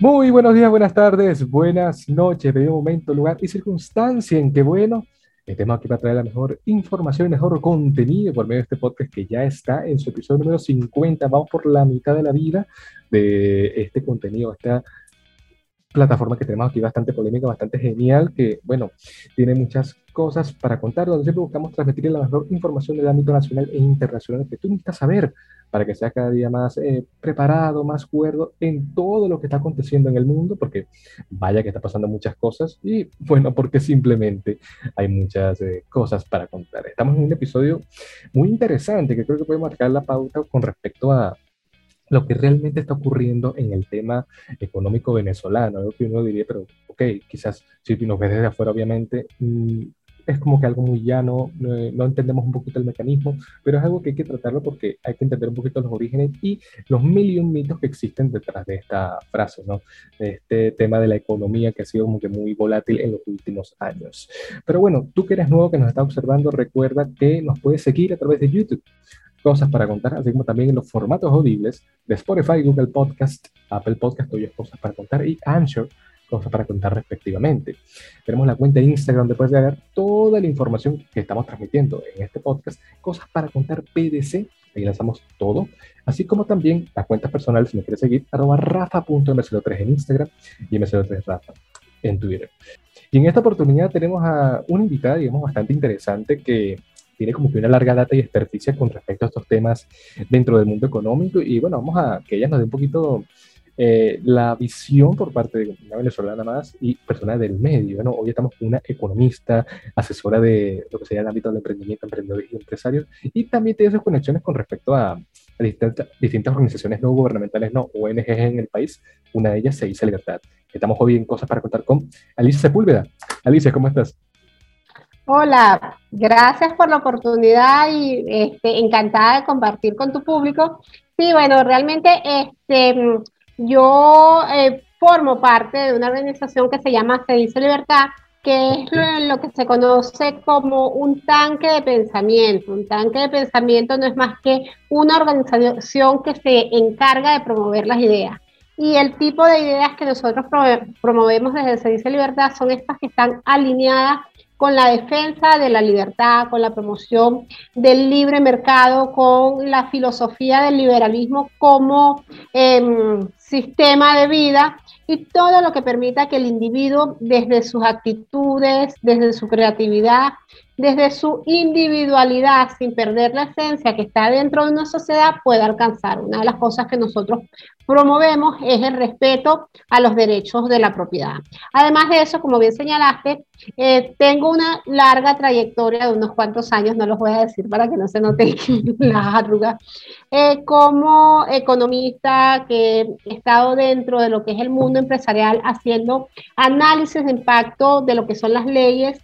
Muy buenos días, buenas tardes, buenas noches, de momento, lugar y circunstancia en que, bueno, estemos aquí para traer la mejor información y mejor contenido por medio de este podcast que ya está en su episodio número 50. Vamos por la mitad de la vida de este contenido, esta plataforma que tenemos aquí bastante polémica, bastante genial, que, bueno, tiene muchas cosas para contar, donde siempre buscamos transmitir la mejor información del ámbito nacional e internacional que tú necesitas saber para que seas cada día más eh, preparado, más cuerdo en todo lo que está aconteciendo en el mundo, porque vaya que está pasando muchas cosas y bueno, porque simplemente hay muchas eh, cosas para contar. Estamos en un episodio muy interesante que creo que puede marcar la pauta con respecto a lo que realmente está ocurriendo en el tema económico venezolano. Algo que uno diría, pero ok, quizás si nos ves desde afuera, obviamente, mm, es como que algo muy llano, no, entendemos un poquito el mecanismo, pero es algo que hay que tratarlo porque hay que entender un poquito los orígenes y los mil y un mitos que existen detrás de esta frase, ¿no? Este tema de la economía que ha sido como que muy volátil en los últimos años. Pero bueno, tú que eres nuevo, que nos está observando, recuerda que nos puedes seguir a través de YouTube cosas para contar, así como también en los formatos audibles de Spotify, Google Podcast, Apple Podcast, tuyas cosas para contar y Anchor, cosas para contar respectivamente. Tenemos la cuenta de Instagram donde puedes ver toda la información que estamos transmitiendo en este podcast, cosas para contar PDC, ahí lanzamos todo, así como también la cuenta personal si me quieres seguir, arroba rafa.mc3 en Instagram y mc3rafa en Twitter. Y en esta oportunidad tenemos a una invitada, digamos, bastante interesante que tiene como que una larga data y experticia con respecto a estos temas dentro del mundo económico. Y bueno, vamos a que ella nos dé un poquito eh, la visión por parte de una venezolana más y persona del medio. ¿no? Hoy estamos con una economista, asesora de lo que sería el ámbito del emprendimiento, emprendedores y empresarios, y también tiene esas conexiones con respecto a, distintas, distintas organizaciones no gubernamentales, no ONGs en el país. Una de ellas se dice Libertad. Estamos hoy en Cosas para Contar con Alicia Sepúlveda. Alicia, ¿cómo estás? Hola, gracias por la oportunidad y este, encantada de compartir con tu público. Sí, bueno, realmente este, yo eh, formo parte de una organización que se llama Se dice Libertad, que es lo, que se conoce como un tanque de pensamiento. Un tanque de pensamiento no es más que una organización que se encarga de promover las ideas. Y el tipo de ideas que nosotros promovemos desde Se dice Libertad son estas que están alineadas con la defensa de la libertad, con la promoción del libre mercado, con la filosofía del liberalismo como em, sistema de vida y todo lo que permita que el individuo desde sus actitudes, desde su creatividad, desde su individualidad, sin perder la esencia que está dentro de una sociedad, pueda alcanzar. Una de las cosas que nosotros promovemos es el respeto a los derechos de la propiedad. Además de eso, como bien señalaste, eh, tengo una larga trayectoria de unos cuantos años, no los voy a decir para que no se noten las arrugas, eh, como economista que he estado dentro de lo que es el mundo empresarial haciendo análisis de impacto de lo que son las leyes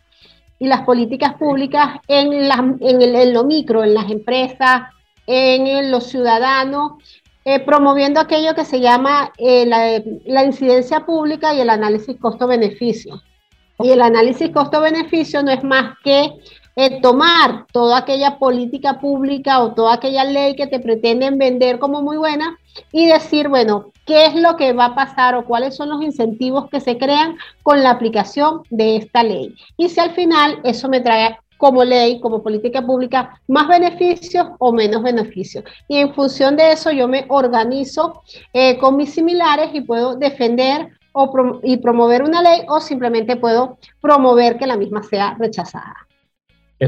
y las políticas públicas en, en, lo micro, en las empresas, en los ciudadanos eh, promoviendo aquello que se llama eh, la, incidencia pública y el análisis costo-beneficio. Y el análisis costo-beneficio no es más que eh, tomar toda aquella política pública o toda aquella ley que te pretenden vender como muy buena y decir, bueno, qué es lo que va a pasar o cuáles son los incentivos que se crean con la aplicación de esta ley. Y si al final eso me trae como ley, como política pública, más beneficios o menos beneficios. Y en función de eso yo me organizo eh, con mis similares y puedo defender o y promover una ley o simplemente puedo promover que la misma sea rechazada.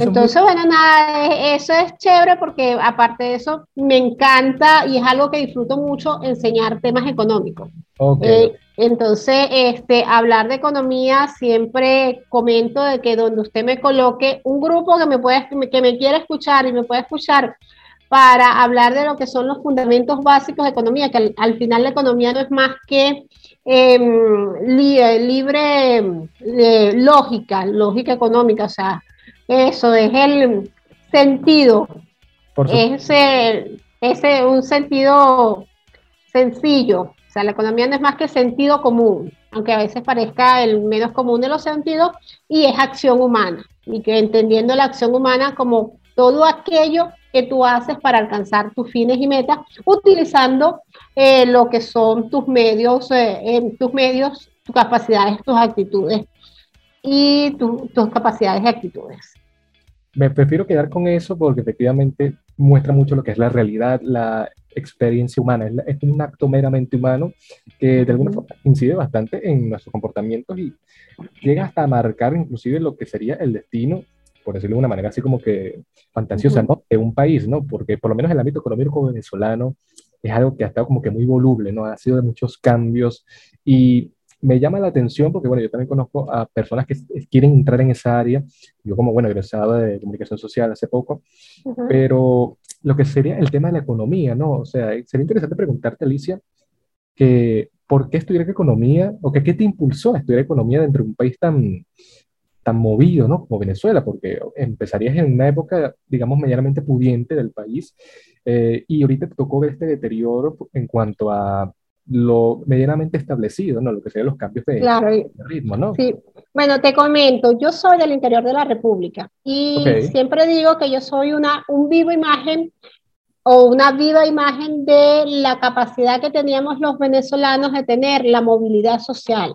Entonces, bueno, nada, e, eso es chévere porque aparte de eso me encanta y es algo que disfruto mucho enseñar temas económicos. Okay. Eh, entonces, este, hablar de economía, siempre comento de que donde usted me coloque un grupo que me, puede, que me quiera escuchar y me puede escuchar para hablar de lo que son los fundamentos básicos de economía, que al, final la economía no es más que em, libre eh, lógica, lógica económica, o sea, eso es el sentido, es ese, un sentido sencillo, sea, la economía no es más que sentido común, aunque a veces parezca el menos común de los sentidos, y es acción humana. Y que entendiendo la acción humana como todo aquello que tú haces para alcanzar tus fines y metas utilizando eh, lo que son tus medios, eh, tus medios, tus capacidades, tus actitudes y tus capacidades y actitudes. Me prefiero quedar con eso porque efectivamente muestra mucho lo que es la realidad, la experiencia humana. Es, un acto meramente humano que de alguna forma incide bastante en nuestros comportamientos y llega hasta a marcar inclusive lo que sería el destino, por decirlo de una manera así como que fantasiosa, ¿no? De un país, ¿no? Porque por lo menos el ámbito económico venezolano es algo que ha estado como que muy voluble, ¿no? Ha sido de muchos cambios y me llama la atención porque, bueno, yo también conozco a personas que quieren entrar en esa área. Yo como, bueno, egresado de comunicación social hace poco, pero lo que sería el tema de la economía, ¿no? O sea, sería interesante preguntarte, Alicia, que ¿por qué estudiar economía o que, qué te impulsó a estudiar economía dentro de un país tan, tan movido, ¿no? Como Venezuela, porque empezarías en una época, digamos, medianamente pudiente del país eh, y ahorita te tocó ver este deterioro en cuanto a lo medianamente establecido, ¿no? Lo que serían los cambios de, ritmo, ¿no? Sí. Bueno, te comento, yo soy del interior de la República y siempre digo que yo soy una, un vivo imagen o una viva imagen de la capacidad que teníamos los venezolanos de tener la movilidad social.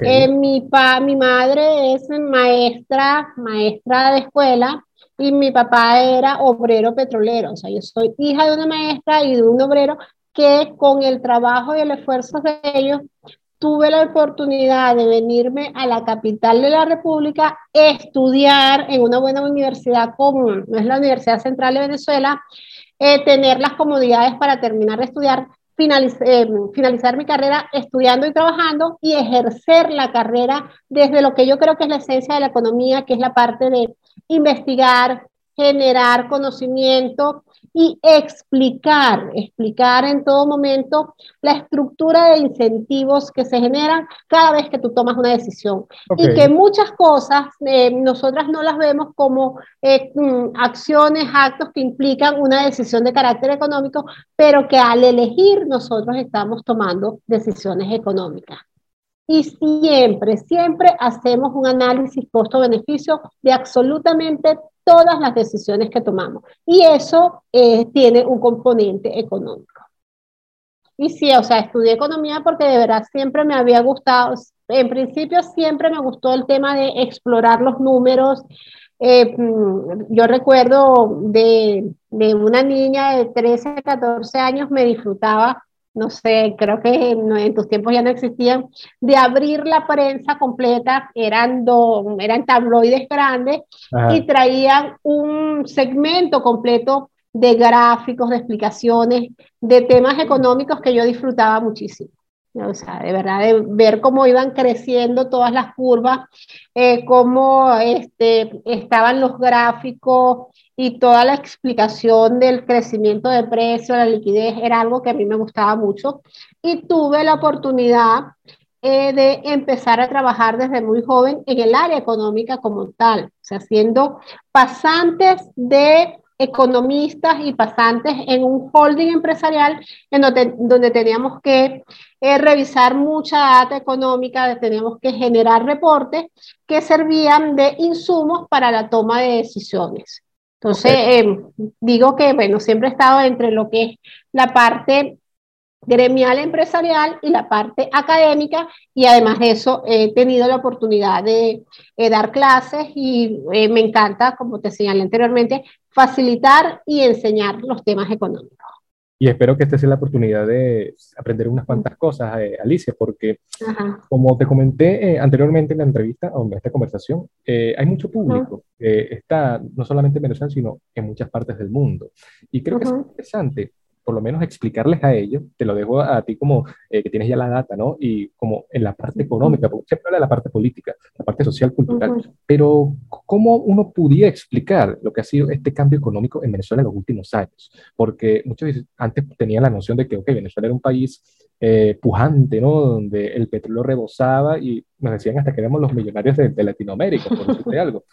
Eh, mi, pa, mi madre es maestra, maestra de escuela y mi papá era obrero petrolero. O sea, yo soy hija de una maestra y de un obrero que con el trabajo y el esfuerzo de ellos tuve la oportunidad de venirme a la capital de la República, estudiar en una buena universidad como es la Universidad Central de Venezuela, eh, tener las comodidades para terminar de estudiar, eh, finalizar mi carrera estudiando y trabajando y ejercer la carrera desde lo que yo creo que es la esencia de la economía, que es la parte de investigar, generar conocimiento y explicar, explicar en todo momento la estructura de incentivos que se generan cada vez que tú tomas una decisión. Y que muchas cosas eh, nosotras no las vemos como eh, mm, acciones, actos que implican una decisión de carácter económico, pero que al elegir nosotros estamos tomando decisiones económicas. Y siempre, siempre hacemos un análisis costo-beneficio de absolutamente todas las decisiones que tomamos. Y eso eh, tiene un componente económico. Y sí, o sea, estudié economía porque de verdad siempre me había gustado, en principio siempre me gustó el tema de explorar los números. Eh, mm, yo recuerdo de, de una niña de 13, 14 años, me disfrutaba no sé, creo que en, tus tiempos ya no existían, de abrir la prensa completa, eran, eran tabloides grandes y traían un segmento completo de gráficos, de explicaciones, de temas económicos que yo disfrutaba muchísimo. O sea, de verdad, de ver cómo iban creciendo todas las curvas, eh, cómo este, estaban los gráficos y toda la explicación del crecimiento de precio, la liquidez, era algo que a mí me gustaba mucho. Y tuve la oportunidad eh, de empezar a trabajar desde muy joven en el área económica como tal, o sea, siendo pasantes de economistas y pasantes en un holding empresarial en donde, donde teníamos que eh, revisar mucha data económica, teníamos que generar reportes que servían de insumos para la toma de decisiones. Entonces, em, digo que, bueno, siempre he estado entre lo que es la parte gremial empresarial y la parte académica y además de eso he tenido la oportunidad de eh, dar clases y eh, me encanta, como te señalé anteriormente, facilitar y enseñar los temas económicos. Y espero que esta sea la oportunidad de aprender unas cuantas cosas, eh, Alicia, porque como te comenté anteriormente en la entrevista o en esta conversación, hay mucho público que está no solamente en Venezuela, sino en muchas partes del mundo. Y creo que es interesante por lo menos explicarles a ellos, te lo dejo a, ti como eh, que tienes ya la data, ¿no? Y como en la parte económica, porque siempre habla de la parte política, la parte social, cultural, pero ¿cómo uno pudiera explicar lo que ha sido este cambio económico en Venezuela en los últimos años? Porque muchos antes tenían la noción de que, ok, Venezuela era un país eh, pujante, ¿no? Donde el petróleo rebosaba y nos decían hasta que éramos los millonarios de, Latinoamérica, por decirte algo.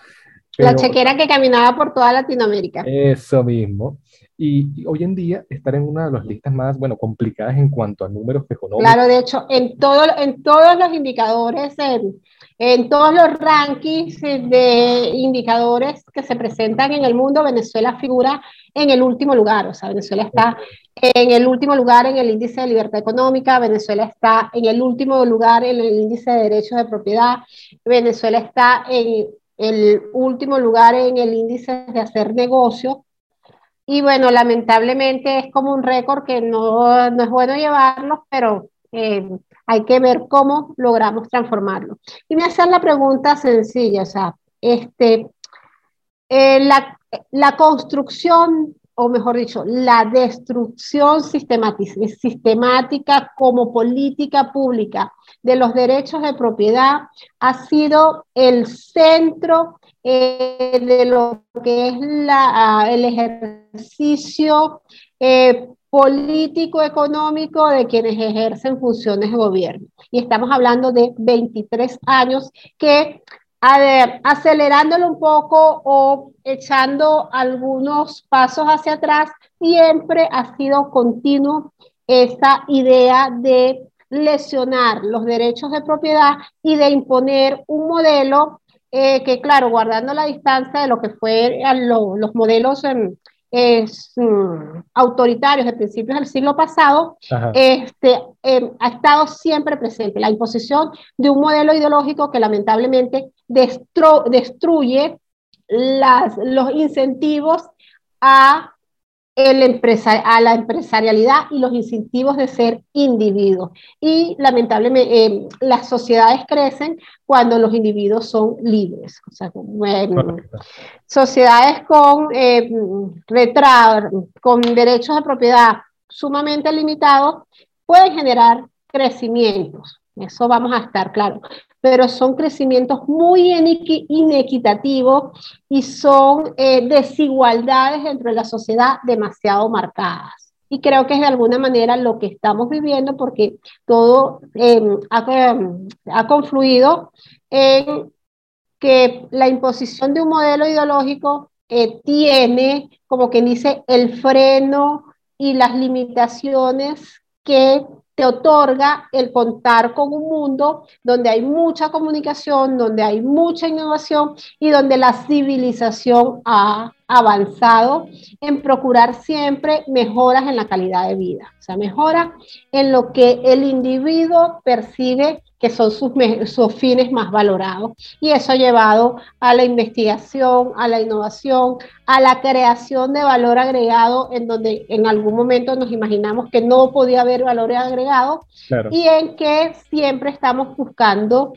la chequera que caminaba por toda Latinoamérica. Eso mismo. Y, hoy en día estar en una de las listas más, bueno, complicadas en cuanto a números económicos. Claro, de hecho, en, todo, en todos los indicadores, en, en todos los rankings de indicadores que se presentan en el mundo, Venezuela figura en el último lugar. O sea, Venezuela está en el último lugar en el índice de libertad económica, Venezuela está en el último lugar en el índice de derechos de propiedad, Venezuela está en el último lugar en el índice de hacer negocio. Y bueno, lamentablemente es como un récord que no, no es bueno llevarlo, pero eh, hay que ver cómo logramos transformarlo. Y me hacen la pregunta sencilla, o sea, este, eh, la, la construcción o mejor dicho, la destrucción sistemática como política pública de los derechos de propiedad ha sido el centro eh, de lo que es la, el ejercicio eh, político-económico de quienes ejercen funciones de gobierno. Y estamos hablando de 23 años que a ver, acelerándolo un poco o echando algunos pasos hacia atrás, siempre ha sido continuo esa idea de lesionar los derechos de propiedad y de imponer un modelo eh, que, claro, guardando la distancia de lo que fue los modelos mm, autoritarios de principios del siglo pasado, este, em, ha estado siempre presente. La imposición de un modelo ideológico que lamentablemente destruye las, los incentivos a el a la empresarialidad y los incentivos de ser individuos. Y lamentablemente eh, las sociedades crecen cuando los individuos son libres. O sea, sociedades con, eh, con derechos de propiedad sumamente limitados pueden generar crecimientos. Eso vamos a estar claro pero son crecimientos muy inequitativos y son eh, desigualdades dentro de la sociedad demasiado marcadas. Y creo que es de alguna manera lo que estamos viviendo porque todo em, em, ha, confluido en que la imposición de un modelo ideológico eh, tiene, como que dice, el freno y las limitaciones que te otorga el contar con un mundo donde hay mucha comunicación, donde hay mucha innovación y donde la civilización ha avanzado en procurar siempre mejoras en la calidad de vida, o sea, mejora en lo que el individuo percibe que son sus, sus fines más valorados. Y eso ha llevado a la investigación, a la innovación, a la creación de valor agregado, en donde en algún momento nos imaginamos que no podía haber valor agregado, y en que siempre estamos buscando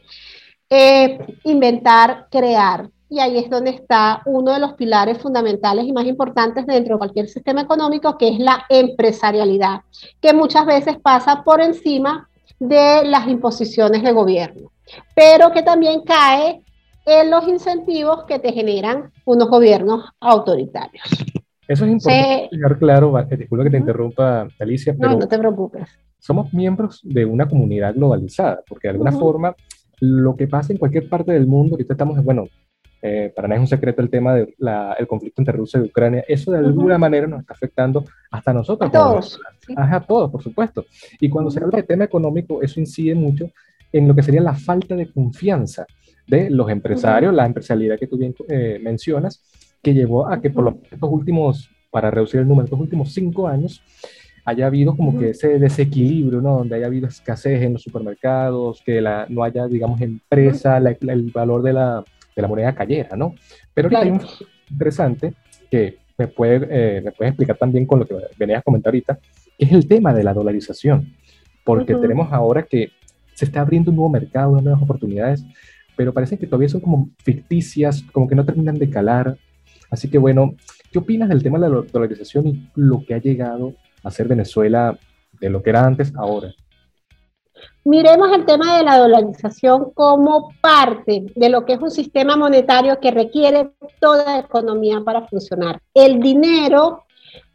eh, inventar, crear. Y ahí es donde está uno de los pilares fundamentales y más importantes dentro de cualquier sistema económico, que es la empresarialidad, que muchas veces pasa por encima de las imposiciones de gobierno, pero que también cae en los incentivos que te generan unos gobiernos autoritarios. Eso es importante dejar claro, disculpa que te interrumpa, Alicia, pero no, no te preocupes. Somos miembros de una comunidad globalizada, porque de alguna forma lo que pasa en cualquier parte del mundo, ahorita estamos, bueno, eh, para nada es un secreto el tema del conflicto entre Rusia y Ucrania, eso de alguna manera nos está afectando hasta nosotros. A todos. A todos, por supuesto. Y cuando se habla de tema económico, eso incide mucho en lo que sería la falta de confianza de los empresarios, la empresarialidad que tú bien eh, mencionas, que llevó a que por los estos últimos, para reducir el número, estos últimos cinco años, haya habido como que ese desequilibrio, ¿no? Donde haya habido escasez en los supermercados, que la, no haya, digamos, empresa, el valor de la, de la moneda cayera, ¿no? Pero ahorita hay un interesante que me puede, eh, me puede explicar también con lo que venías a comentar ahorita, que es el tema de la dolarización, porque tenemos ahora que se está abriendo un nuevo mercado, unas nuevas oportunidades, pero parece que todavía son como ficticias, como que no terminan de calar. Así que bueno, ¿qué opinas del tema de la dolarización y lo que ha llegado a ser Venezuela de lo que era antes ahora? Miremos el tema de la dolarización como parte de lo que es un sistema monetario que requiere toda economía para funcionar. El dinero,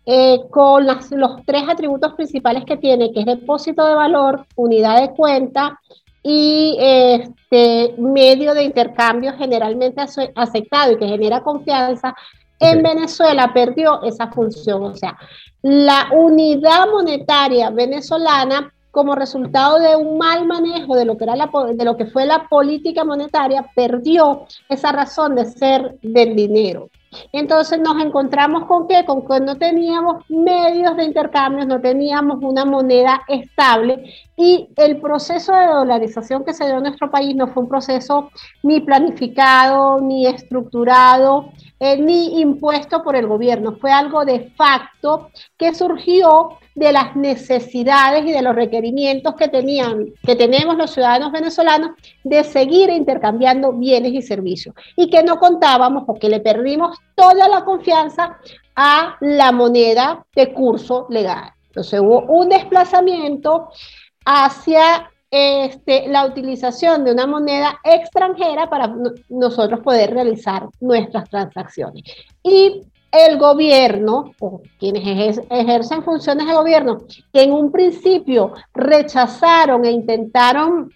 eh, con los tres atributos principales que tiene, que es depósito de valor, unidad de cuenta y este medio de intercambio generalmente aceptado y que genera confianza, en Venezuela perdió esa función. O sea, la unidad monetaria venezolana como resultado de un mal manejo de lo que, era la, de lo que fue la política monetaria, perdió esa razón de ser del dinero. Entonces nos encontramos con que, con que no teníamos medios de intercambio, no teníamos una moneda estable y el proceso de dolarización que se dio en nuestro país no fue un proceso ni planificado, ni estructurado, eh, ni impuesto por el gobierno, fue algo de facto que surgió de las necesidades y de los requerimientos que tenían, que tenemos los ciudadanos venezolanos de seguir intercambiando bienes y servicios y que no contábamos o que le perdimos toda la confianza a la moneda de curso legal. Entonces hubo un desplazamiento hacia este, la utilización de una moneda extranjera para nosotros poder realizar nuestras transacciones. Y el gobierno o quienes ejercen funciones de gobierno, que en un principio rechazaron e intentaron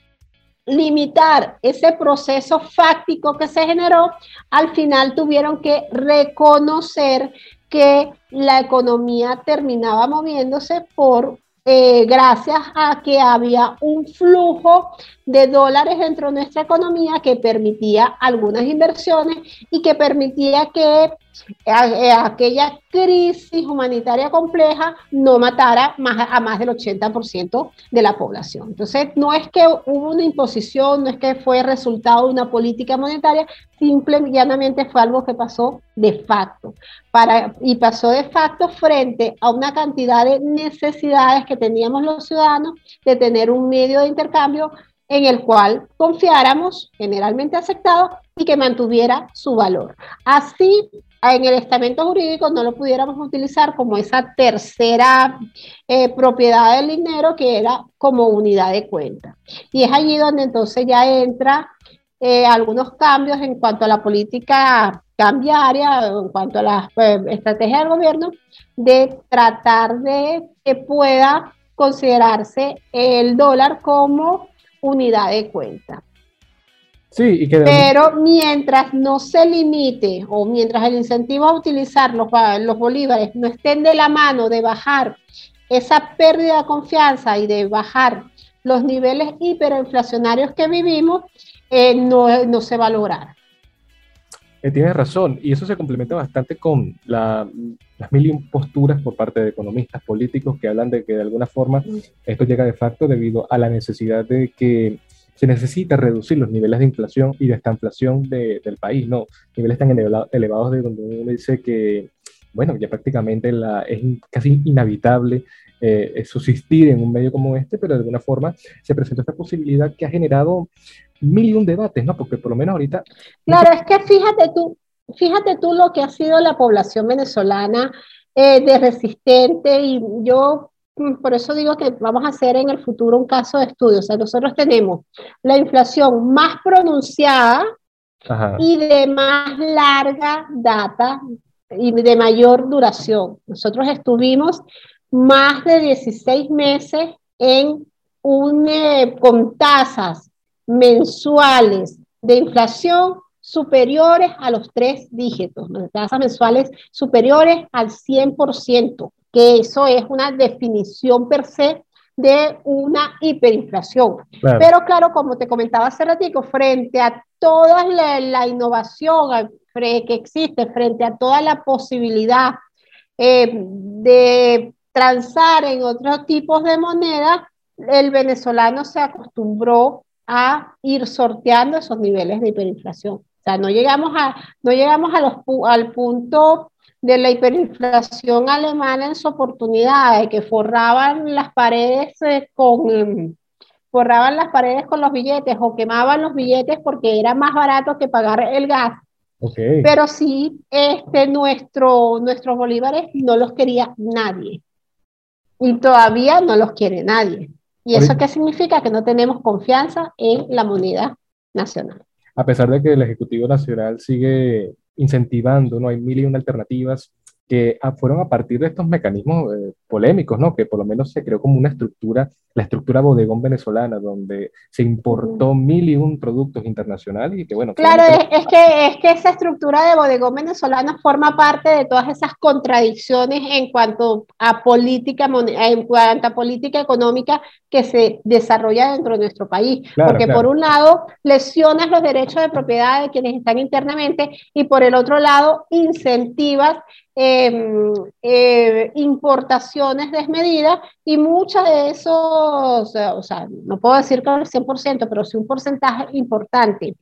limitar ese proceso fáctico que se generó, al final tuvieron que reconocer que la economía terminaba moviéndose por eh, gracias a que había un flujo de dólares dentro de nuestra economía que permitía algunas inversiones y que permitía que aquella crisis humanitaria compleja no matara a más del 80% de la población. Entonces, no es que hubo una imposición, no es que fue resultado de una política monetaria, simple y llanamente fue algo que pasó de facto. Para, y pasó de facto frente a una cantidad de necesidades que teníamos los ciudadanos de tener un medio de intercambio en el cual confiáramos, generalmente aceptado, y que mantuviera su valor. Así, en el estamento jurídico no lo pudiéramos utilizar como esa tercera eh, propiedad del dinero que era como unidad de cuenta. Y es allí donde entonces ya entra eh, algunos cambios en cuanto a la política cambiaria, en cuanto a la eh, estrategia del gobierno, de tratar de que pueda considerarse el dólar como unidad de cuenta. Sí, Pero mientras no se limite o mientras el incentivo a utilizar los, los bolívares no estén de la mano de bajar esa pérdida de confianza y de bajar los niveles hiperinflacionarios que vivimos, eh, no, no, se va a lograr. Eh, tienes razón, y eso se complementa bastante con las mil posturas por parte de economistas políticos que hablan de que de alguna forma esto llega de facto debido a la necesidad de que se necesita reducir los niveles de inflación y de esta inflación del país, ¿no? Niveles tan elevados de donde uno dice que, bueno, ya prácticamente la, es casi inhabitable eh, subsistir en un medio como este, pero de alguna forma se presenta esta posibilidad que ha generado mil y un debates, ¿no? Porque por lo menos ahorita... Claro, es que fíjate tú, fíjate tú lo que ha sido la población venezolana eh, de resistente y yo por eso digo que vamos a hacer en el futuro un caso de estudio. O sea, nosotros tenemos la inflación más pronunciada y de más larga data y de mayor duración. Nosotros estuvimos más de 16 meses en un, eh, con tasas mensuales de inflación superiores a los tres dígitos, tasas mensuales superiores al 100%, que eso es una definición per se de una hiperinflación. Pero claro, como te comentaba hace ratito, frente a toda la, innovación que existe, frente a toda la posibilidad eh, de transar en otros tipos de moneda, el venezolano se acostumbró a ir sorteando esos niveles de hiperinflación. O sea, no llegamos, a, no llegamos a los, al punto de la hiperinflación alemana en su oportunidad, de que forraban las paredes eh, con forraban las paredes con los billetes o quemaban los billetes porque era más barato que pagar el gas. Pero sí, este, nuestro, nuestros bolívares no los quería nadie. Y todavía no los quiere nadie. ¿Y eso qué significa? Que no tenemos confianza en la moneda nacional. A pesar de que el Ejecutivo Nacional sigue incentivando, no hay mil y una alternativas que fueron a partir de estos mecanismos eh, polémicos, ¿no? Que por lo menos se creó como una estructura, la estructura bodegón venezolana, donde se importó mil y un productos internacionales y que bueno. Claro, es, que, es que esa estructura de bodegón venezolano forma parte de todas esas contradicciones en cuanto a política, en cuanto a política económica que se desarrolla dentro de nuestro país. Porque por un lado lesionas los derechos de propiedad de quienes están internamente y por el otro lado incentivas Em, eh, importaciones desmedidas y muchas de esos, o sea, no puedo decir que el 100%, pero sí un porcentaje importante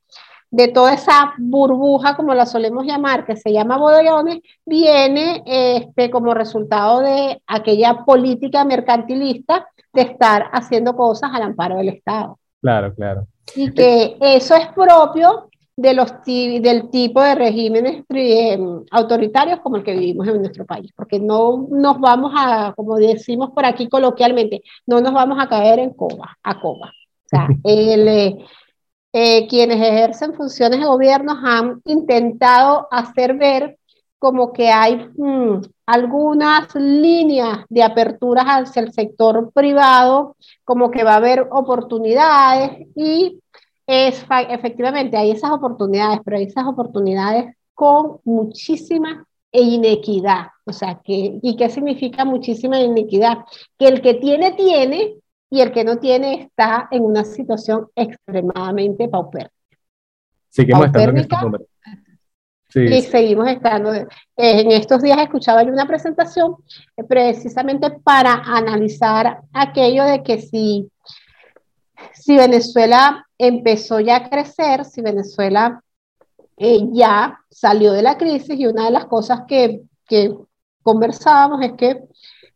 de toda esa burbuja, como la solemos llamar, que se llama bodegones, viene este, como resultado de aquella política mercantilista de estar haciendo cosas al amparo del Estado. Claro, claro. Y que eso es propio de los del tipo de regímenes em, autoritarios como el que vivimos en nuestro país, porque no nos vamos a, como decimos por aquí coloquialmente, no nos vamos a caer en coba, a coba. O sea, eh, eh, quienes ejercen funciones de gobierno han intentado hacer ver como que hay mm, algunas líneas de aperturas hacia el sector privado, como que va a haber oportunidades y es efectivamente, hay esas oportunidades, pero hay esas oportunidades con muchísima inequidad. O sea, que, ¿y qué significa muchísima inequidad? Que el que tiene, tiene, y el que no tiene está en una situación extremadamente paupérrica. Seguimos estando en estos números. Sí. Y seguimos estando. En estos días escuchaba yo una presentación eh, precisamente para analizar aquello de que si si Venezuela empezó ya a crecer, si Venezuela eh, ya salió de la crisis y una de las cosas que, que conversábamos es que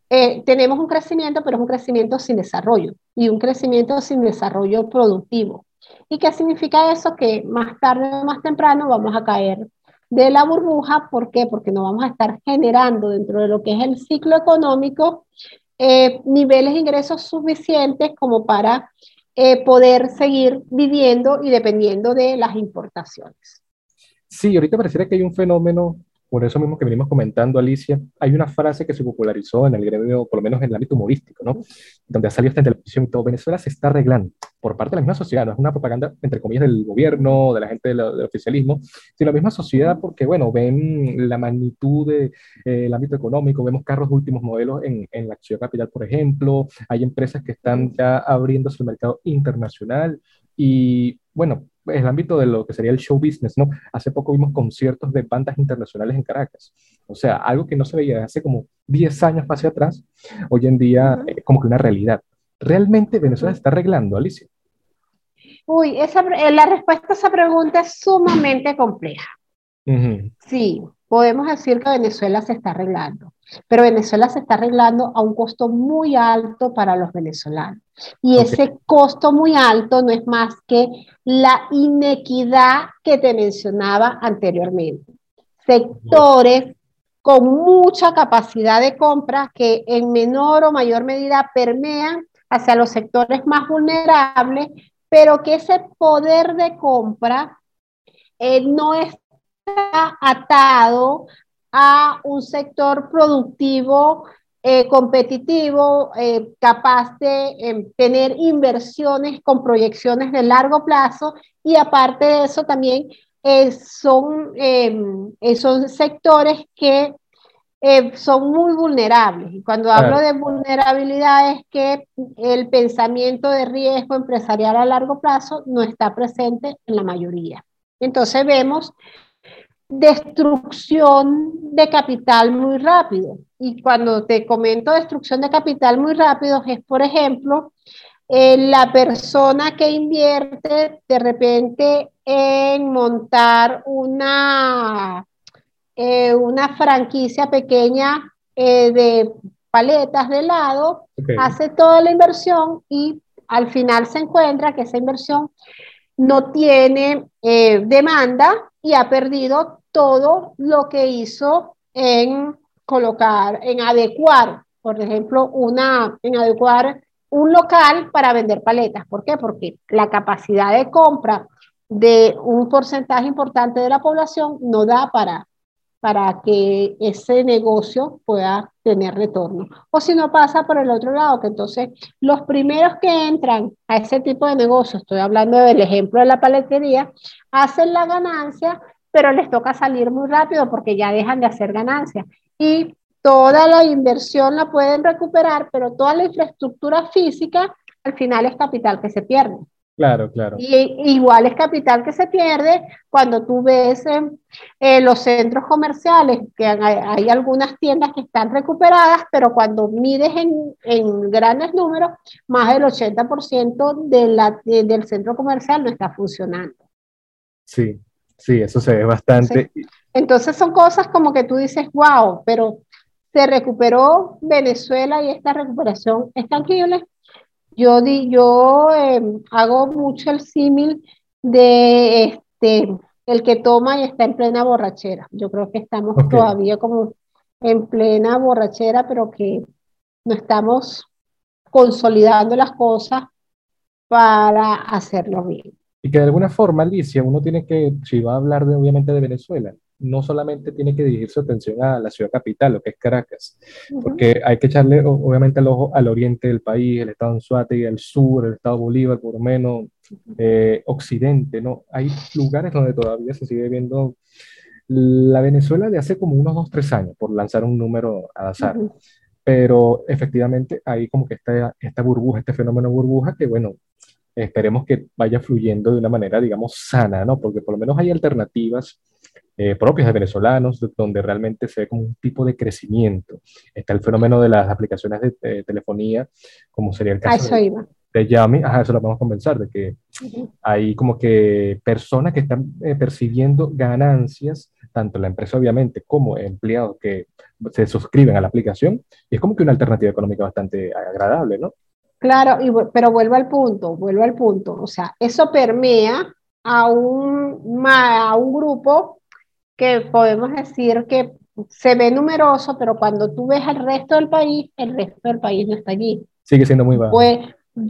eh, tenemos un crecimiento, pero es un crecimiento sin desarrollo y un crecimiento sin desarrollo productivo. ¿Y qué significa eso? Que más tarde o más temprano vamos a caer de la burbuja. ¿Por qué? Porque no vamos a estar generando dentro de lo que es el ciclo económico eh, niveles de ingresos suficientes como para eh, poder seguir viviendo y dependiendo de las importaciones. Sí, ahorita pareciera que hay un fenómeno por eso mismo que venimos comentando, Alicia, hay una frase que se popularizó en el gremio, por lo menos en el ámbito humorístico, ¿no? Donde ha salido esta televisión y todo. Venezuela se está arreglando por parte de la misma sociedad, no es una propaganda, entre comillas, del gobierno, de la gente del, oficialismo, sino la misma sociedad porque, bueno, ven la magnitud del de, eh, ámbito económico, vemos carros de últimos modelos en, en la acción capital, por ejemplo, hay empresas que están ya abriéndose el mercado internacional y, bueno, el ámbito de lo que sería el show business, ¿no? Hace poco vimos conciertos de bandas internacionales en Caracas. O sea, algo que no se veía hace como 10 años hacia atrás, hoy en día es como que una realidad. ¿Realmente Venezuela está arreglando, Alicia? Uy, esa, eh, la respuesta a esa pregunta es sumamente compleja. Sí, podemos decir que Venezuela se está arreglando, pero Venezuela se está arreglando a un costo muy alto para los venezolanos. Y ese costo muy alto no es más que la inequidad que te mencionaba anteriormente. Sectores con mucha capacidad de compra que en menor o mayor medida permean hacia los sectores más vulnerables, pero que ese poder de compra eh, no está atado a un sector productivo eh, competitivo, eh, capaz de em, tener inversiones con proyecciones de largo plazo y aparte de eso también eh, son, em, son sectores que son muy vulnerables. Y cuando hablo de vulnerabilidad es que el pensamiento de riesgo empresarial a largo plazo no está presente en la mayoría. Entonces vemos destrucción de capital muy rápido. Y cuando te comento destrucción de capital muy rápido, es, por ejemplo, eh, la persona que invierte de repente en montar una, eh, una franquicia pequeña eh, de paletas de helado, hace toda la inversión y al final se encuentra que esa inversión no tiene demanda y ha perdido todo lo que hizo en colocar, en adecuar, por ejemplo, una, en adecuar un local para vender paletas. ¿Por qué? Porque la capacidad de compra de un porcentaje importante de la población no da para, para que ese negocio pueda tener retorno. O si no pasa por el otro lado, que entonces los primeros que entran a ese tipo de negocio, estoy hablando del ejemplo de la paletería, hacen la ganancia, pero les toca salir muy rápido porque ya dejan de hacer ganancia. Y toda la inversión la pueden recuperar, pero toda la infraestructura física al final es capital que se pierde. Claro, claro. Y igual es capital que se pierde cuando tú ves eh, los centros comerciales, que hay, algunas tiendas que están recuperadas, pero cuando mides en, en grandes números, más del 80% de la, del centro comercial no está funcionando. Sí, sí, eso se ve bastante. Entonces son cosas como que tú dices, wow, pero se recuperó Venezuela y esta recuperación es tangible yo, di, yo em, hago mucho el símil de este, el que toma y está en plena borrachera. Yo creo que estamos todavía como en plena borrachera, pero que no estamos consolidando las cosas para hacerlo bien. Y que de alguna forma, Alicia, uno tiene que, si va a hablar de, obviamente de Venezuela, no solamente tiene que dirigir su atención a la ciudad capital, lo que es Caracas, porque hay que echarle obviamente el ojo al oriente del país, el estado y al sur, el estado Bolívar, por lo menos, eh, occidente, ¿no? Hay lugares donde todavía se sigue viendo la Venezuela de hace como unos dos, tres años, por lanzar un número al azar. Pero efectivamente hay como que esta, esta burbuja, este fenómeno burbuja que, bueno, esperemos que vaya fluyendo de una manera, digamos, sana, ¿no? Porque por lo menos hay alternativas eh, propias de venezolanos, donde realmente se ve como un tipo de crecimiento. Está el fenómeno de las aplicaciones de, telefonía, como sería el caso de, de, Yami, ajá, eso lo vamos a comenzar, de que hay como que personas que están eh, percibiendo ganancias, tanto la empresa obviamente como empleados que se suscriben a la aplicación, y es como que una alternativa económica bastante agradable, ¿no? Claro, y, pero vuelvo al punto, vuelvo al punto, o sea, eso permea a un, a un grupo que podemos decir que se ve numeroso, pero cuando tú ves al resto del país, el resto del país no está allí. Sigue siendo muy bajo. Pues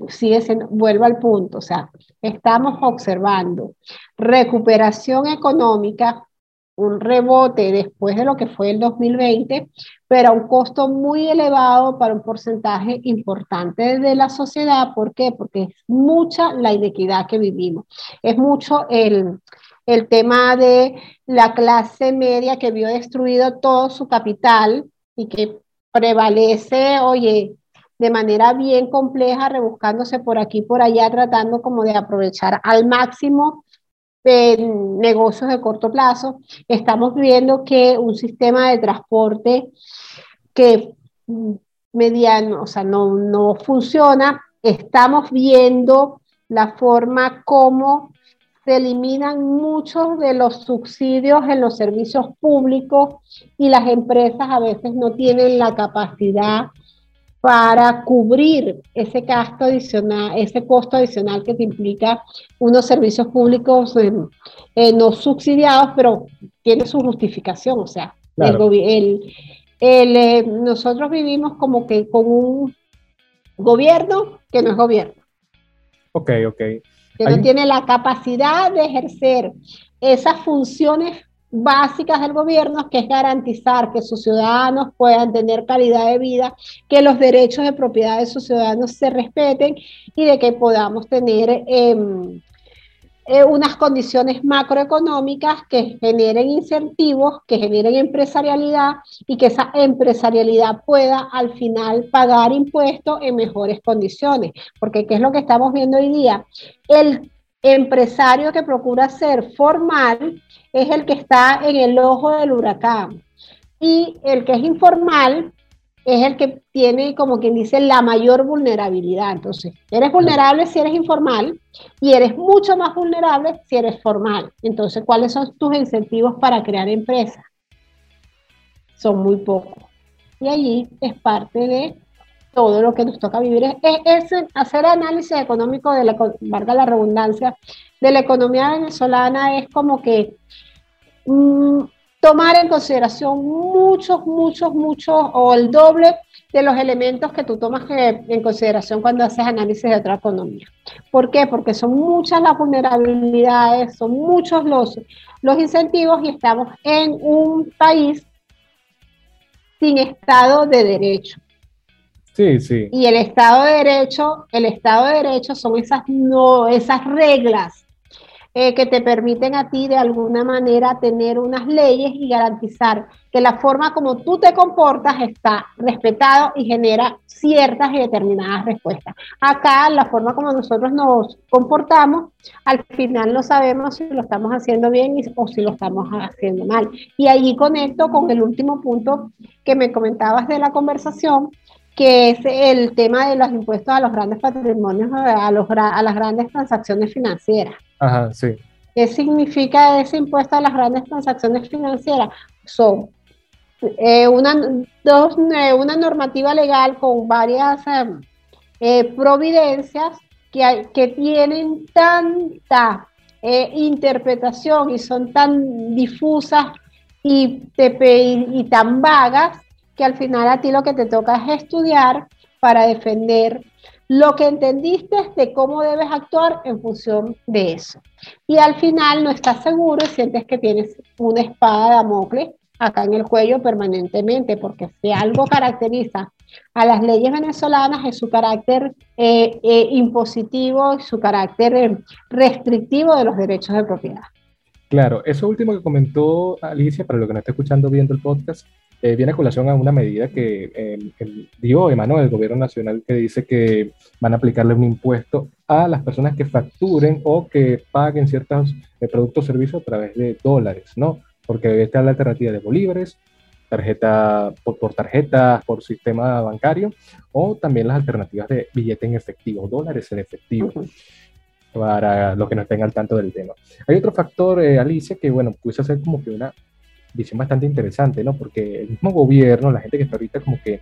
sigue siendo, vuelvo al punto, o sea, estamos observando recuperación económica, un rebote después de lo que fue el 2020, pero a un costo muy elevado para un porcentaje importante de la sociedad. ¿Por qué? Porque es mucha la inequidad que vivimos, es mucho el, el tema de la clase media que vio destruido todo su capital y que prevalece, oye, de manera bien compleja, rebuscándose por aquí y por allá, tratando como de aprovechar al máximo negocios de corto plazo. Estamos viendo que un sistema de transporte que mm, mediano, o sea, no, no funciona. Estamos viendo la forma como se eliminan muchos de los subsidios en los servicios públicos y las empresas a veces no tienen la capacidad para cubrir ese gasto adicional, ese costo adicional que te implica unos servicios públicos eh, no subsidiados, pero tiene su justificación. O sea, el, eh, nosotros vivimos como que con un gobierno que no es gobierno. Ok, ok que no tiene la capacidad de ejercer esas funciones básicas del gobierno, que es garantizar que sus ciudadanos puedan tener calidad de vida, que los derechos de propiedad de sus ciudadanos se respeten y de que podamos tener em, eh, unas condiciones macroeconómicas que generen incentivos, que generen empresarialidad y que esa empresarialidad pueda al final pagar impuestos en mejores condiciones. Porque ¿qué es lo que estamos viendo hoy día? El empresario que procura ser formal es el que está en el ojo del huracán. Y el que es informal es el que tiene, como quien dice, la mayor vulnerabilidad. Entonces, eres vulnerable si eres informal y eres mucho más vulnerable si eres formal. Entonces, ¿cuáles son tus incentivos para crear empresas? Son muy pocos. Y allí es parte de todo lo que nos toca vivir. Es, hacer análisis económico de la, valga la redundancia, de la economía venezolana es como que mm, tomar en consideración muchos, muchos, muchos o el doble de los elementos que tú tomas en consideración cuando haces análisis de otra economía. ¿Por qué? Porque son muchas las vulnerabilidades, son muchos los, los incentivos y estamos en un país sin Estado de Derecho. Sí, sí. Y el Estado de Derecho, el Estado de Derecho son esas, no, esas reglas eh, que te permiten a ti de alguna manera tener unas leyes y garantizar que la forma como tú te comportas está respetado y genera ciertas y determinadas respuestas. Acá la forma como nosotros nos comportamos, al final no sabemos si lo estamos haciendo bien o si lo estamos haciendo mal. Y ahí conecto con el último punto que me comentabas de la conversación, que es el tema de los impuestos a los grandes patrimonios, a, los, a las grandes transacciones financieras. Ajá, sí. ¿Qué significa ese impuesto a las grandes transacciones financieras? Son eh, una, dos, eh, una normativa legal con varias eh, providencias que, que tienen tanta interpretación y son tan difusas y, y tan vagas que al final a ti lo que te toca es estudiar para defender lo que entendiste de cómo debes actuar en función de eso. Y al final no estás seguro y sientes que tienes una espada de Damocles acá en el cuello permanentemente, porque si algo caracteriza a las leyes venezolanas es su carácter eh, eh, impositivo, su carácter eh, restrictivo de los derechos de propiedad. Claro, eso último que comentó Alicia, para lo que no está escuchando viendo el podcast, eh, viene a colación a una medida que eh, dio Emanuel, el gobierno nacional, que dice que van a aplicarle un impuesto a las personas que facturen o que paguen ciertos eh, productos o servicios a través de dólares, ¿no? Porque está la alternativa de bolívares, tarjeta por, por tarjetas, por sistema bancario, o también las alternativas de billete en efectivo, dólares en efectivo. para los que no estén al tanto del tema. Hay otro factor, Alicia, que bueno, puede ser como que una visión bastante interesante, ¿no? Porque el mismo gobierno, la gente que está ahorita como que,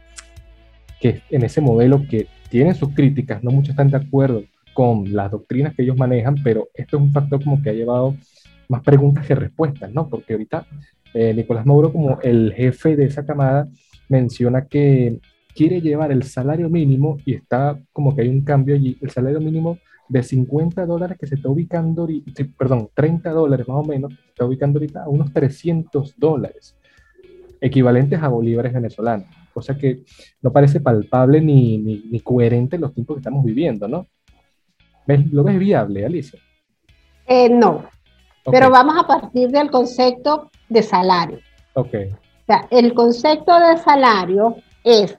que en ese modelo que tiene sus críticas, no muchos están de acuerdo con las doctrinas que ellos manejan, pero esto es un factor como que ha llevado más preguntas que respuestas, ¿no? Porque ahorita eh, Nicolás Mauro, como el jefe de esa camada, menciona que quiere llevar el salario mínimo y está como que hay un cambio allí, el salario mínimo de 50 dólares que se está ubicando, perdón, 30 dólares más o menos, se está ubicando ahorita a unos 300 dólares, equivalentes a bolívares venezolanos. Cosa que no parece palpable ni, ni, coherente en los tiempos que estamos viviendo, ¿no? ¿Lo ves viable, Alicia? Eh, no, pero vamos a partir del concepto de salario. Ok. O sea, el concepto de salario es,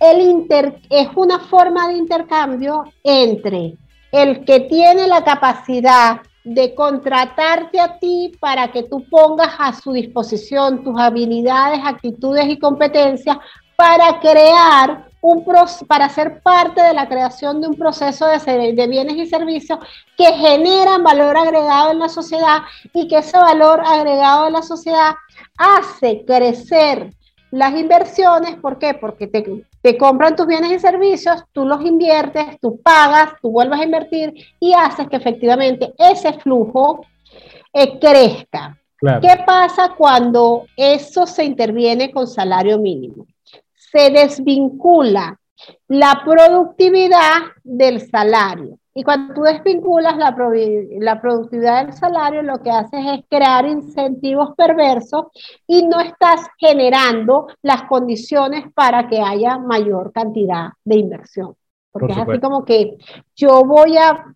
el inter, es una forma de intercambio entre el que tiene la capacidad de contratarte a ti para que tú pongas a su disposición tus habilidades, actitudes y competencias para crear un para ser parte de la creación de un proceso de, de bienes y servicios que generan valor agregado en la sociedad y que ese valor agregado en la sociedad hace crecer las inversiones, ¿por qué? Porque te, compran tus bienes y servicios, tú los inviertes, tú pagas, tú vuelves a invertir y haces que efectivamente ese flujo eh, crezca. ¿Qué pasa cuando eso se interviene con salario mínimo? Se desvincula la productividad del salario. Y cuando tú desvinculas la, la, productividad del salario, lo que haces es crear incentivos perversos y no estás generando las condiciones para que haya mayor cantidad de inversión. Porque es así como que yo voy a,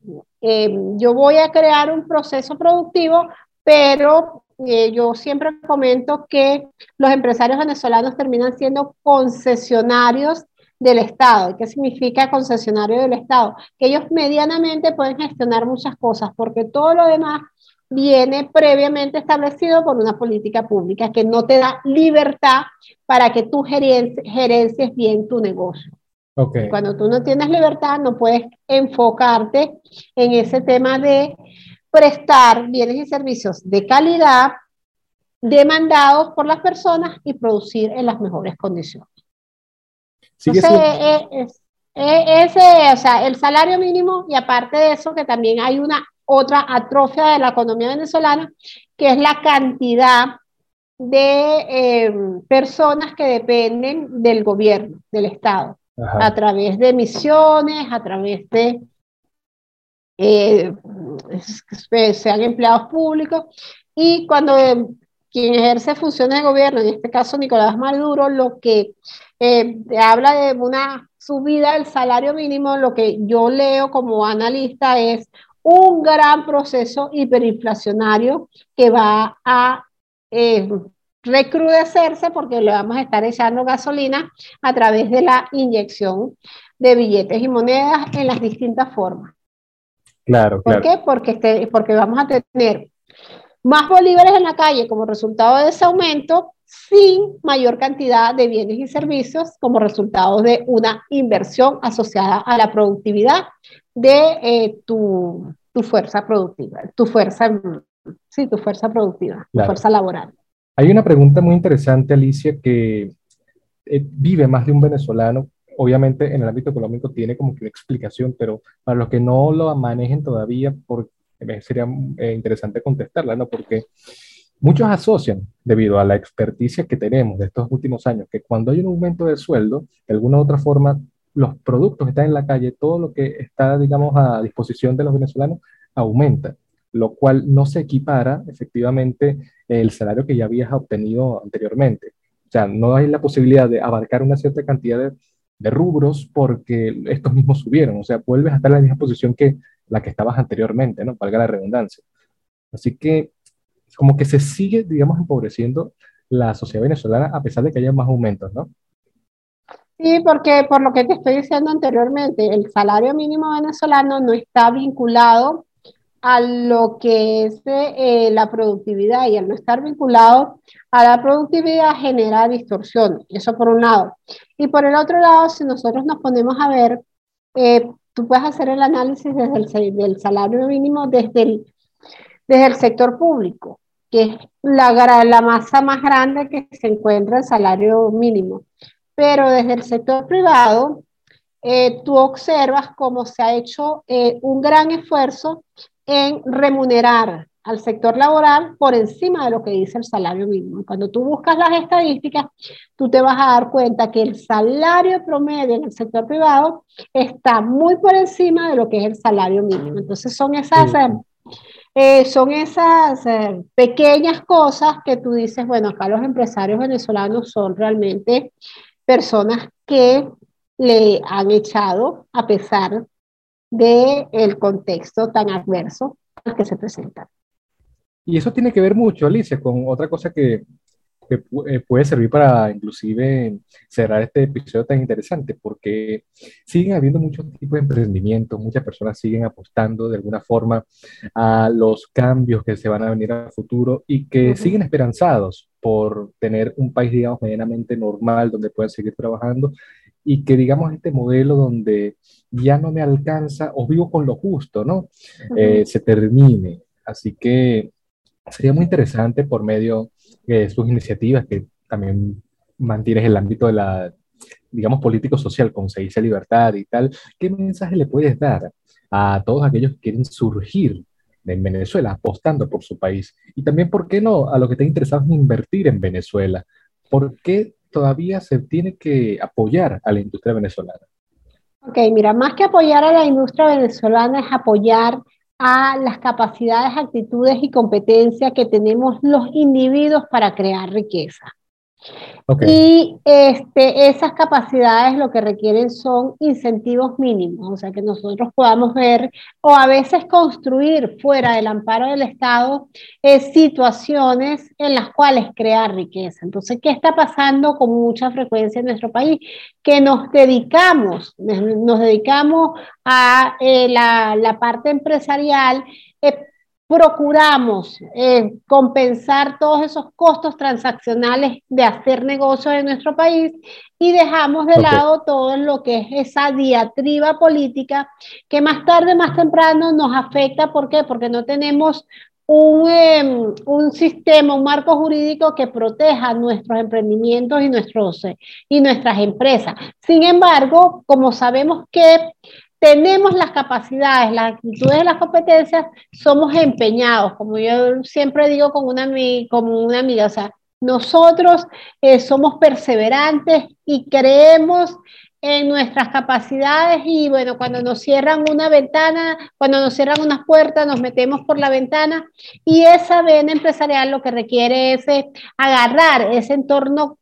eh, yo voy a crear un proceso productivo, pero eh, yo siempre comento que los empresarios venezolanos terminan siendo concesionarios del Estado. ¿Qué significa concesionario del Estado? Que ellos medianamente pueden gestionar muchas cosas, porque todo lo demás viene previamente establecido por una política pública que no te da libertad para que tú gerencies bien tu negocio. Okay. Cuando tú no tienes libertad, no puedes enfocarte en ese tema de prestar bienes y servicios de calidad demandados por las personas y producir en las mejores condiciones. Eh, eh, eh, ese, o sea, el salario mínimo y aparte de eso que también hay una otra atrofia de la economía venezolana, que es la cantidad de eh, personas que dependen del gobierno, del Estado, a través de misiones, a través de eh, sean empleados públicos. Y cuando quien ejerce funciones de gobierno, en este caso Nicolás Maduro, lo que eh, habla de una subida del salario mínimo, lo que yo leo como analista es un gran proceso hiperinflacionario que va a eh, recrudecerse porque le vamos a estar echando gasolina a través de la inyección de billetes y monedas en las distintas formas. Claro, ¿Por qué? Porque, este, porque vamos a tener más bolívares en la calle como resultado de ese aumento sin mayor cantidad de bienes y servicios como resultado de una inversión asociada a la productividad de eh, tu, tu, fuerza productiva, tu fuerza, sí, tu fuerza productiva, tu fuerza laboral. Hay una pregunta muy interesante, Alicia, que eh, vive más de un venezolano. Obviamente en el ámbito económico tiene como que una explicación, pero para los que no lo manejen todavía, por, sería eh, interesante contestarla, ¿no? Porque muchos asocian, debido a la experticia que tenemos de estos últimos años, que cuando hay un aumento de sueldo, de alguna u otra forma, los productos que están en la calle, todo lo que está, digamos, a disposición de los venezolanos, aumenta lo cual no se equipara efectivamente el salario que ya habías obtenido anteriormente. O sea, no hay la posibilidad de abarcar una cierta cantidad de, rubros porque estos mismos subieron. O sea, vuelves a estar en la misma posición que la que estabas anteriormente, ¿no? Valga la redundancia. Así que como que se sigue, digamos, empobreciendo la sociedad venezolana a pesar de que haya más aumentos, ¿no? Sí, porque por lo que te estoy diciendo anteriormente, el salario mínimo venezolano no está vinculado a lo que es eh, la productividad y al no estar vinculado a la productividad genera distorsión. Eso por un lado. Y por el otro lado, si nosotros nos ponemos a ver, eh, tú puedes hacer el análisis desde el del salario mínimo desde el, desde el sector público, que es la, la masa más grande que se encuentra el salario mínimo. Pero desde el sector privado, eh, tú observas cómo se ha hecho un gran esfuerzo en remunerar al sector laboral por encima de lo que dice el salario mínimo. Cuando tú buscas las estadísticas, tú te vas a dar cuenta que el salario promedio en el sector privado está muy por encima de lo que es el salario mínimo. Entonces son esas, eh, son esas eh, pequeñas cosas que tú dices, bueno, acá los empresarios venezolanos son realmente personas que le han echado a pesar del contexto tan adverso al que se presenta. Y eso tiene que ver mucho, Alicia, con otra cosa que, que eh, puede servir para inclusive cerrar este episodio tan interesante, porque siguen habiendo muchos tipos de emprendimientos, muchas personas siguen apostando de alguna forma a los cambios que se van a venir a futuro y que siguen esperanzados por tener un país, digamos, medianamente normal donde puedan seguir trabajando y que digamos este modelo donde ya no me alcanza o vivo con lo justo, ¿no? Eh, se termine. Así que sería muy interesante por medio de sus iniciativas que también mantienes el ámbito de la, digamos, político-social, como se dice libertad y tal, ¿qué mensaje le puedes dar a todos aquellos que quieren surgir en Venezuela apostando por su país? Y también, ¿por qué no? A los que estén interesados en invertir en Venezuela. ¿Por qué todavía se tiene que apoyar a la industria venezolana? Ok, mira, más que apoyar a la industria venezolana es apoyar a las capacidades, actitudes y competencias que tenemos los individuos para crear riqueza. Y este, esas capacidades lo que requieren son incentivos mínimos, o sea, que nosotros podamos ver o a veces construir fuera del amparo del Estado eh, situaciones en las cuales crear riqueza. Entonces, ¿qué está pasando con mucha frecuencia en nuestro país? Que nos dedicamos, nos dedicamos a eh, la, la, parte empresarial. Eh, procuramos eh, compensar todos esos costos transaccionales de hacer negocios en nuestro país y dejamos de lado todo lo que es esa diatriba política que más tarde, más temprano nos afecta. ¿Por qué? Porque no tenemos un, em, un, sistema, un marco jurídico que proteja nuestros emprendimientos y, nuestros, y nuestras empresas. Sin embargo, como sabemos que tenemos las capacidades, las actitudes, las competencias, somos empeñados, como yo siempre digo con una, como una amiga, o sea, nosotros eh, somos perseverantes y creemos en nuestras capacidades y bueno, cuando nos cierran una ventana, cuando nos cierran unas puertas, nos metemos por la ventana y esa vena empresarial lo que requiere es eh, agarrar ese entorno,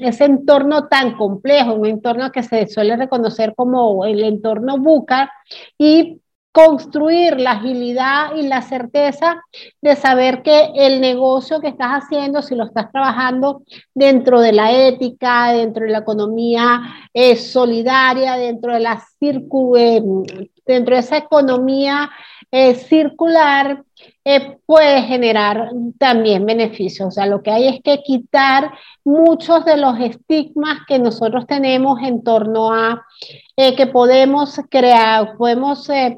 ese entorno tan complejo, un entorno que se suele reconocer como el entorno buca y construir la agilidad y la certeza de saber que el negocio que estás haciendo, si lo estás trabajando dentro de la ética, dentro de la economía eh, solidaria, dentro de la eh, dentro de esa economía eh, circular, puede generar también beneficios. O sea, lo que hay es que quitar muchos de los estigmas que nosotros tenemos en torno a eh, que podemos crear, podemos eh,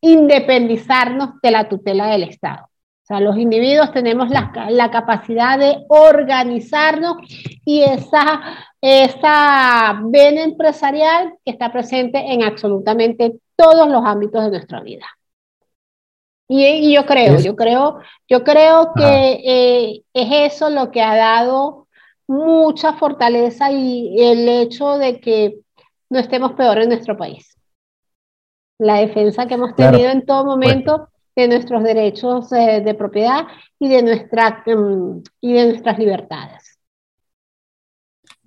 independizarnos de la tutela del Estado. O sea, los individuos tenemos la, la capacidad de organizarnos y esa, esa vena empresarial que está presente en absolutamente todos los ámbitos de nuestra vida. Y, yo creo, yo creo, yo creo que eh, es eso lo que ha dado mucha fortaleza y el hecho de que no estemos peor en nuestro país. La defensa que hemos tenido en todo momento de nuestros derechos eh, de propiedad y de, nuestra, mm, y de nuestras libertades.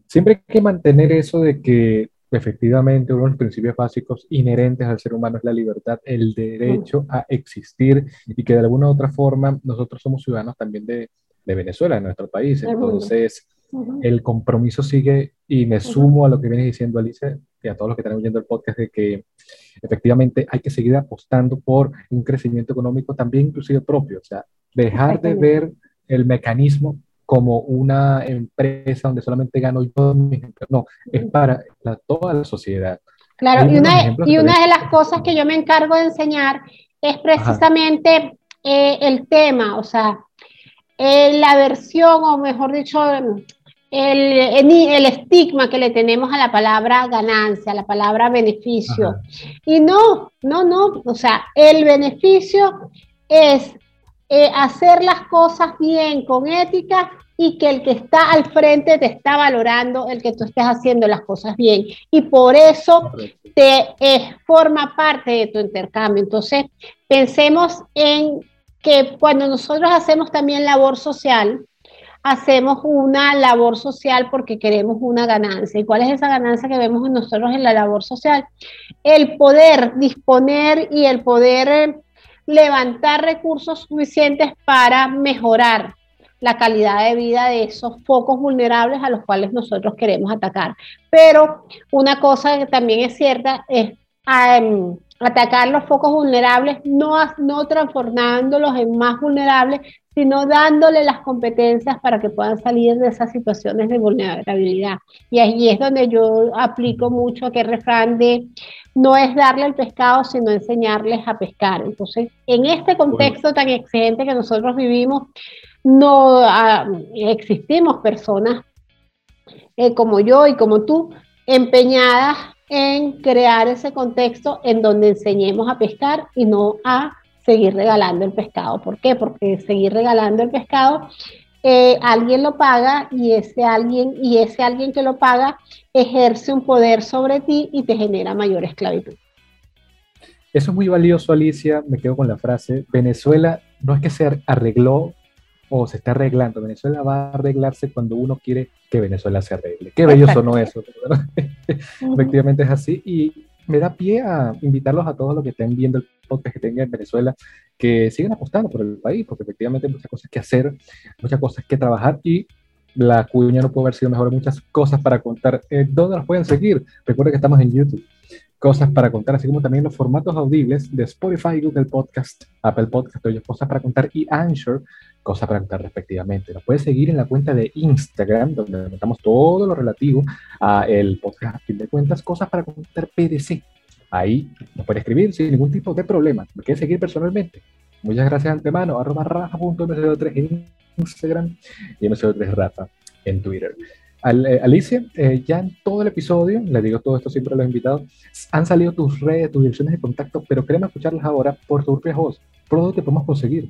Siempre hay que mantener eso de que efectivamente uno de los principios básicos inherentes al ser humano es la libertad, el derecho a existir y que de alguna u otra forma nosotros somos ciudadanos también de, de Venezuela, de nuestro país. Entonces, el compromiso sigue y me sumo a lo que viene diciendo Alice y a todos los que están oyendo el podcast de que efectivamente hay que seguir apostando por un crecimiento económico también inclusive propio, o sea, dejar de ver el mecanismo como una empresa donde solamente gano yo, no, es para toda la sociedad. Claro, y una, y una de las cosas que yo me encargo de enseñar es precisamente eh, el tema, o sea, eh, la versión, o mejor dicho, el, el, estigma que le tenemos a la palabra ganancia, a la palabra beneficio. Y no, no, no, o sea, el beneficio es eh, hacer las cosas bien, con ética y que el que está al frente te está valorando el que tú estés haciendo las cosas bien. Y por eso te eh, forma parte de tu intercambio. Entonces, pensemos en que cuando nosotros hacemos también labor social, hacemos una labor social porque queremos una ganancia. ¿Y cuál es esa ganancia que vemos nosotros en la labor social? El poder disponer y el poder eh, levantar recursos suficientes para mejorar la calidad de vida de esos focos vulnerables a los cuales nosotros queremos atacar. Pero una cosa que también es cierta es em, atacar los focos vulnerables, no, no transformándolos en más vulnerables, sino dándole las competencias para que puedan salir de esas situaciones de vulnerabilidad. Y ahí es donde yo aplico mucho aquel refrán de no es darle el pescado, sino enseñarles a pescar. Entonces, en este contexto tan exigente que nosotros vivimos, no ah, existimos personas eh, como yo y como tú empeñadas en crear ese contexto en donde enseñemos a pescar y no a seguir regalando el pescado. ¿Por qué? Porque seguir regalando el pescado, eh, alguien lo paga y ese alguien, y ese alguien que lo paga ejerce un poder sobre ti y te genera mayor esclavitud. Eso es muy valioso, Alicia. Me quedo con la frase, Venezuela no es que se arregló o se está arreglando. Venezuela va a arreglarse cuando uno quiere que Venezuela se arregle. Qué bello sonó eso. Efectivamente es así. Y me da pie a invitarlos a todos los que estén viendo el podcast que tengan en Venezuela, que sigan apostando por el país, porque efectivamente hay muchas cosas que hacer, muchas cosas que trabajar y la cuña no puede haber sido mejor, muchas cosas para contar. Eh, ¿Dónde nos pueden seguir? Recuerden que estamos en YouTube. Cosas para contar, así como también los formatos audibles de Spotify, Google Podcast, Apple Podcast, Cosas para contar y Anchor, Cosas para contar respectivamente. Nos puedes seguir en la cuenta de Instagram, donde metamos todo lo relativo a el podcast, a fin de cuentas, Cosas para contar PDC. Ahí nos puede escribir sin ningún tipo de problema. Me quiere seguir personalmente. Muchas gracias antemano. Arroba rafa.mco3 en Instagram y mco3rafa en Twitter. Alicia, eh, ya en todo el episodio, le digo todo esto siempre a los invitados, han salido tus redes, tus direcciones de contacto, pero queremos escucharlas ahora por tu propia voz. ¿Por dónde te podemos conseguir?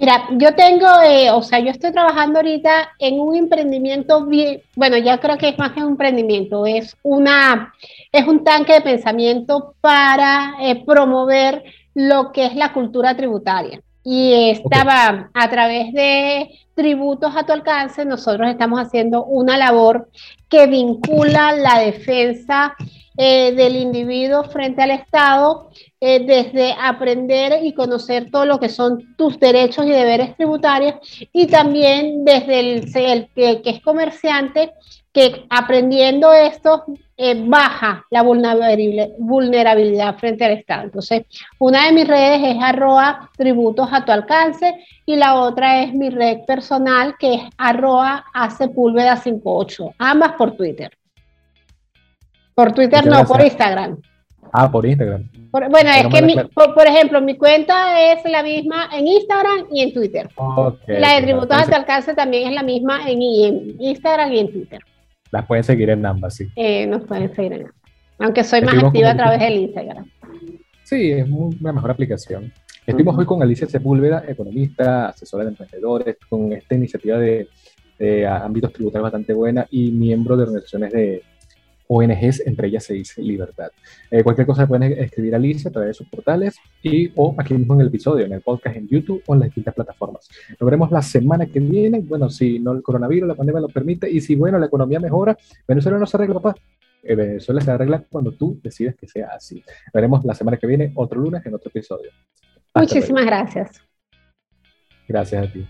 Mira, yo tengo, eh, o sea, yo estoy trabajando ahorita en un emprendimiento bueno, ya creo que es más que un emprendimiento, es una, es un tanque de pensamiento para eh, promover lo que es la cultura tributaria. Y estaba a través de tributos a tu alcance, nosotros estamos haciendo una labor que vincula la defensa eh, del individuo frente al Estado, eh, desde aprender y conocer todo lo que son tus derechos y deberes tributarios, y también desde el, el que, es comerciante, que aprendiendo esto eh, baja la vulnerabilidad frente al Estado. Entonces, una de mis redes es arroba tributos a tu alcance y la otra es mi red personal que es arroba 58, ambas por Twitter. Por Twitter no, por Instagram. Ah, por Instagram. bueno, es que, por, ejemplo, mi cuenta es la misma en Instagram y en Twitter. la de tributos a tu alcance también es la misma en, Instagram y en Twitter. Las pueden seguir en ambas, sí. Eh, nos pueden seguir en ambas. Aunque soy más activa a través del Instagram. Sí, es una mejor aplicación. Estuvimos hoy con Alicia Sepúlveda, economista, asesora de emprendedores, con esta iniciativa de, de ámbitos tributarios bastante buena y miembro de organizaciones de, ONGs, entre ellas se dice libertad. Eh, cualquier cosa pueden escribir a Alicia a través de sus portales y o aquí mismo en el episodio, en el podcast en YouTube o en las distintas plataformas. Nos veremos la semana que viene, bueno, si no el coronavirus, la pandemia lo permite y si, bueno, la economía mejora, Venezuela no se arregla, papá. Eh, Venezuela se arregla cuando tú decides que sea así. Veremos la semana que viene, otro lunes, en otro episodio. Muchísimas gracias. Gracias a ti.